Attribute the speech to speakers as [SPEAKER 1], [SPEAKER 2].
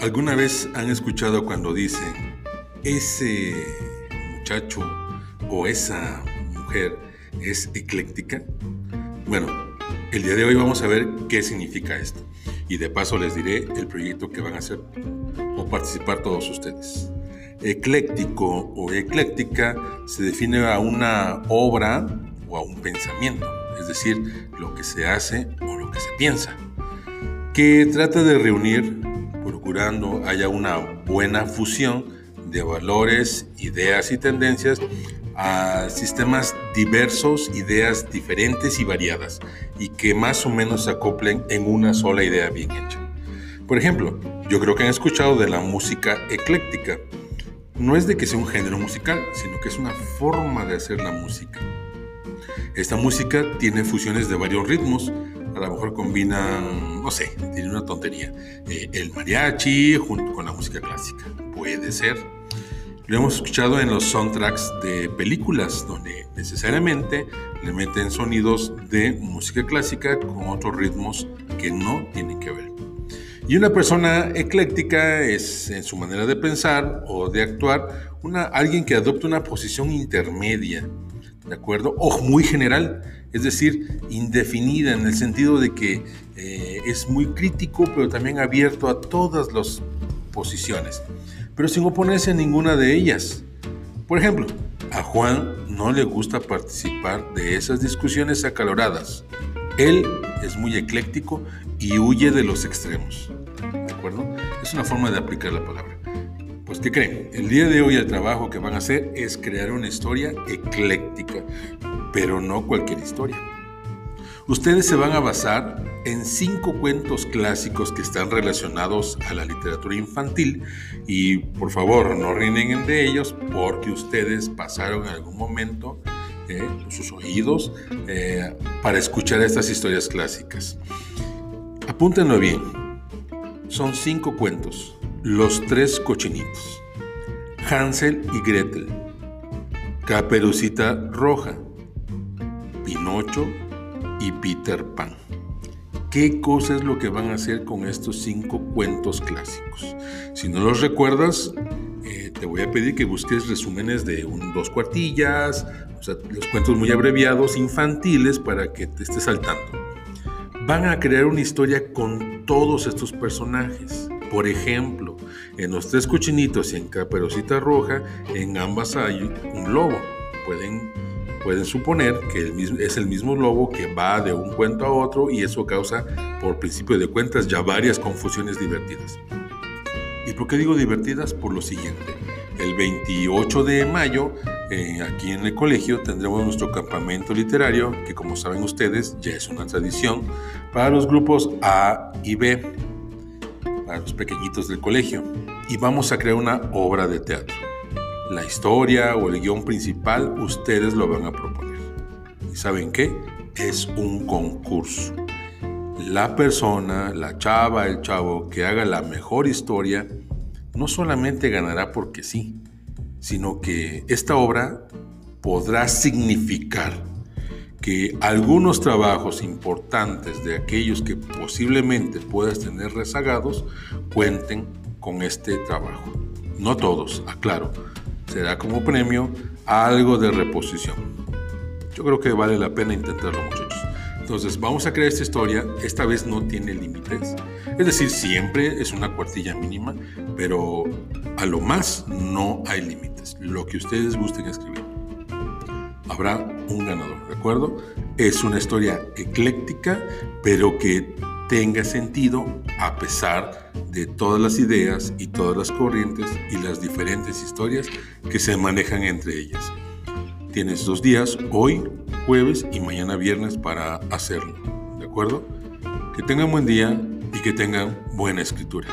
[SPEAKER 1] ¿Alguna vez han escuchado cuando dicen, ese muchacho o esa mujer es ecléctica? Bueno, el día de hoy vamos a ver qué significa esto. Y de paso les diré el proyecto que van a hacer o participar todos ustedes. Ecléctico o ecléctica se define a una obra o a un pensamiento, es decir, lo que se hace o lo que se piensa, que trata de reunir, haya una buena fusión de valores, ideas y tendencias a sistemas diversos, ideas diferentes y variadas, y que más o menos se acoplen en una sola idea bien hecha. Por ejemplo, yo creo que han escuchado de la música ecléctica, no es de que sea un género musical, sino que es una forma de hacer la música. Esta música tiene fusiones de varios ritmos, a lo mejor combinan, no sé, tiene una tontería, eh, el mariachi junto con la música clásica, puede ser. Lo hemos escuchado en los soundtracks de películas, donde necesariamente le meten sonidos de música clásica con otros ritmos que no tienen que ver. Y una persona ecléctica es en su manera de pensar o de actuar una, alguien que adopta una posición intermedia, ¿de acuerdo? O muy general, es decir, indefinida en el sentido de que eh, es muy crítico, pero también abierto a todas las posiciones, pero sin oponerse a ninguna de ellas. Por ejemplo, a Juan no le gusta participar de esas discusiones acaloradas. Él es muy ecléctico y huye de los extremos. ¿De acuerdo? Es una forma de aplicar la palabra. Pues, ¿qué creen? El día de hoy el trabajo que van a hacer es crear una historia ecléctica, pero no cualquier historia. Ustedes se van a basar en cinco cuentos clásicos que están relacionados a la literatura infantil y por favor no rinden de ellos porque ustedes pasaron en algún momento eh, sus oídos eh, para escuchar estas historias clásicas. Apúntenlo bien. Son cinco cuentos. Los tres cochinitos. Hansel y Gretel. Caperucita Roja. Pinocho y Peter Pan. ¿Qué cosa es lo que van a hacer con estos cinco cuentos clásicos? Si no los recuerdas, eh, te voy a pedir que busques resúmenes de un, dos cuartillas, o los cuentos muy abreviados, infantiles, para que te estés saltando van a crear una historia con todos estos personajes. Por ejemplo, en los tres cochinitos y en Caperucita Roja, en ambas hay un lobo. Pueden, pueden suponer que es el mismo lobo que va de un cuento a otro y eso causa, por principio de cuentas, ya varias confusiones divertidas. ¿Y por qué digo divertidas? Por lo siguiente. El 28 de mayo, eh, aquí en el colegio, tendremos nuestro campamento literario, que como saben ustedes, ya es una tradición, para los grupos A y B, para los pequeñitos del colegio. Y vamos a crear una obra de teatro. La historia o el guion principal, ustedes lo van a proponer. ¿Y saben qué? Es un concurso. La persona, la chava, el chavo que haga la mejor historia, no solamente ganará porque sí, sino que esta obra podrá significar que algunos trabajos importantes de aquellos que posiblemente puedas tener rezagados cuenten con este trabajo. No todos, aclaro, será como premio algo de reposición. Yo creo que vale la pena intentarlo muchachos. Entonces vamos a crear esta historia, esta vez no tiene límites, es decir, siempre es una cuartilla mínima, pero a lo más no hay límites, lo que ustedes gusten escribir. Habrá un ganador, ¿de acuerdo? Es una historia ecléctica, pero que tenga sentido a pesar de todas las ideas y todas las corrientes y las diferentes historias que se manejan entre ellas. Tienes dos días, hoy, jueves y mañana viernes para hacerlo. ¿De acuerdo? Que tengan buen día y que tengan buena escritura.